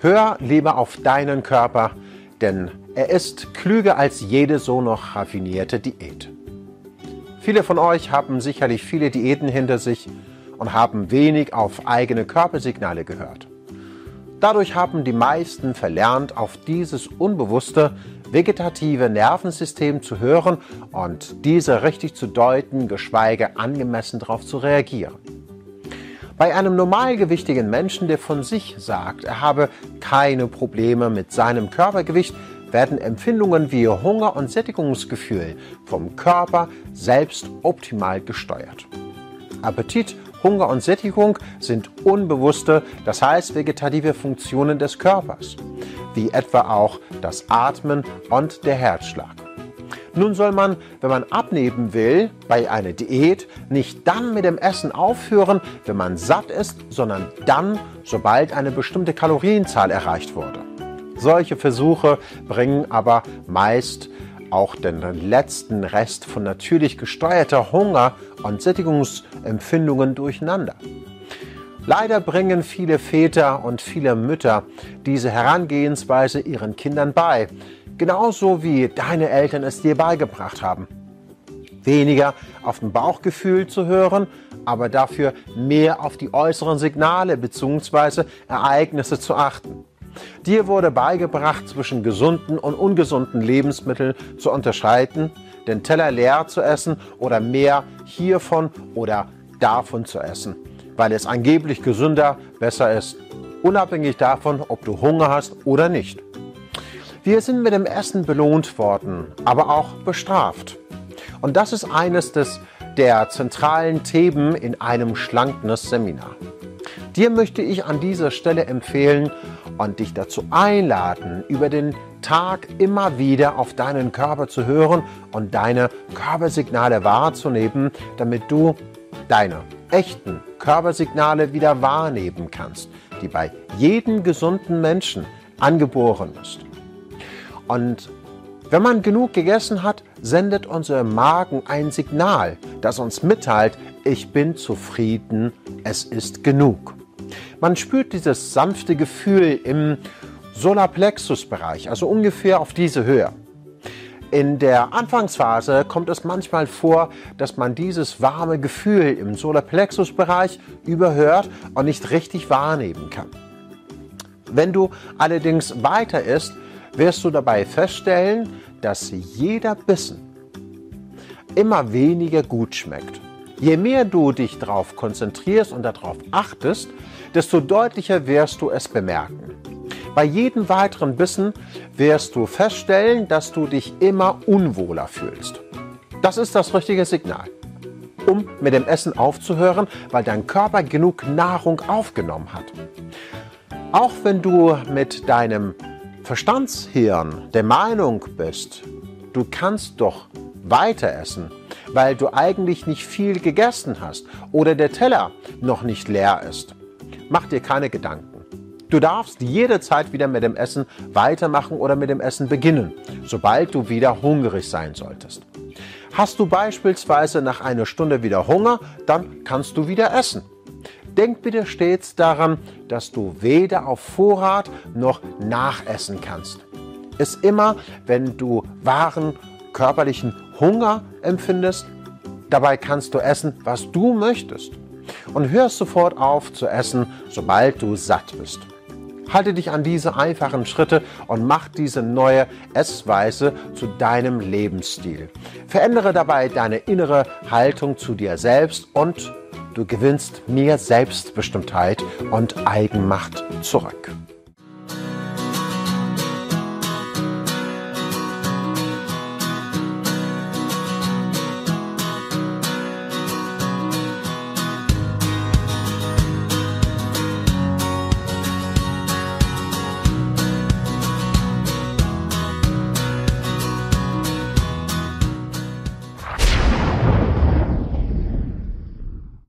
Hör lieber auf deinen Körper, denn er ist klüger als jede so noch raffinierte Diät. Viele von euch haben sicherlich viele Diäten hinter sich und haben wenig auf eigene Körpersignale gehört. Dadurch haben die meisten verlernt, auf dieses unbewusste vegetative Nervensystem zu hören und diese richtig zu deuten, geschweige angemessen darauf zu reagieren. Bei einem normalgewichtigen Menschen, der von sich sagt, er habe keine Probleme mit seinem Körpergewicht, werden Empfindungen wie Hunger und Sättigungsgefühl vom Körper selbst optimal gesteuert. Appetit, Hunger und Sättigung sind unbewusste, das heißt vegetative Funktionen des Körpers, wie etwa auch das Atmen und der Herzschlag. Nun soll man, wenn man abnehmen will, bei einer Diät nicht dann mit dem Essen aufhören, wenn man satt ist, sondern dann, sobald eine bestimmte Kalorienzahl erreicht wurde. Solche Versuche bringen aber meist auch den letzten Rest von natürlich gesteuerter Hunger und Sättigungsempfindungen durcheinander. Leider bringen viele Väter und viele Mütter diese Herangehensweise ihren Kindern bei, genauso wie deine Eltern es dir beigebracht haben. Weniger auf dem Bauchgefühl zu hören, aber dafür mehr auf die äußeren Signale bzw. Ereignisse zu achten. Dir wurde beigebracht, zwischen gesunden und ungesunden Lebensmitteln zu unterscheiden, den Teller leer zu essen oder mehr hiervon oder davon zu essen, weil es angeblich gesünder, besser ist, unabhängig davon, ob du Hunger hast oder nicht. Wir sind mit dem Essen belohnt worden, aber auch bestraft. Und das ist eines des, der zentralen Themen in einem Schlankness-Seminar. Dir möchte ich an dieser Stelle empfehlen und dich dazu einladen, über den Tag immer wieder auf deinen Körper zu hören und deine Körpersignale wahrzunehmen, damit du deine echten Körpersignale wieder wahrnehmen kannst, die bei jedem gesunden Menschen angeboren ist. Und wenn man genug gegessen hat, sendet unser Magen ein Signal, das uns mitteilt, ich bin zufrieden, es ist genug. Man spürt dieses sanfte Gefühl im Solarplexus-Bereich, also ungefähr auf diese Höhe. In der Anfangsphase kommt es manchmal vor, dass man dieses warme Gefühl im Solarplexus-Bereich überhört und nicht richtig wahrnehmen kann. Wenn du allerdings weiter isst, wirst du dabei feststellen, dass jeder Bissen immer weniger gut schmeckt. Je mehr du dich darauf konzentrierst und darauf achtest, desto deutlicher wirst du es bemerken. Bei jedem weiteren Bissen wirst du feststellen, dass du dich immer unwohler fühlst. Das ist das richtige Signal, um mit dem Essen aufzuhören, weil dein Körper genug Nahrung aufgenommen hat. Auch wenn du mit deinem Verstandshirn der Meinung bist, du kannst doch weiter essen, weil du eigentlich nicht viel gegessen hast oder der Teller noch nicht leer ist. Mach dir keine Gedanken. Du darfst jederzeit wieder mit dem Essen weitermachen oder mit dem Essen beginnen, sobald du wieder hungrig sein solltest. Hast du beispielsweise nach einer Stunde wieder Hunger, dann kannst du wieder essen. Denk bitte stets daran, dass du weder auf Vorrat noch nachessen kannst. Ist immer, wenn du wahren körperlichen Hunger empfindest, dabei kannst du essen, was du möchtest. Und hörst sofort auf zu essen, sobald du satt bist. Halte dich an diese einfachen Schritte und mach diese neue Essweise zu deinem Lebensstil. Verändere dabei deine innere Haltung zu dir selbst und Du gewinnst mehr Selbstbestimmtheit und Eigenmacht zurück.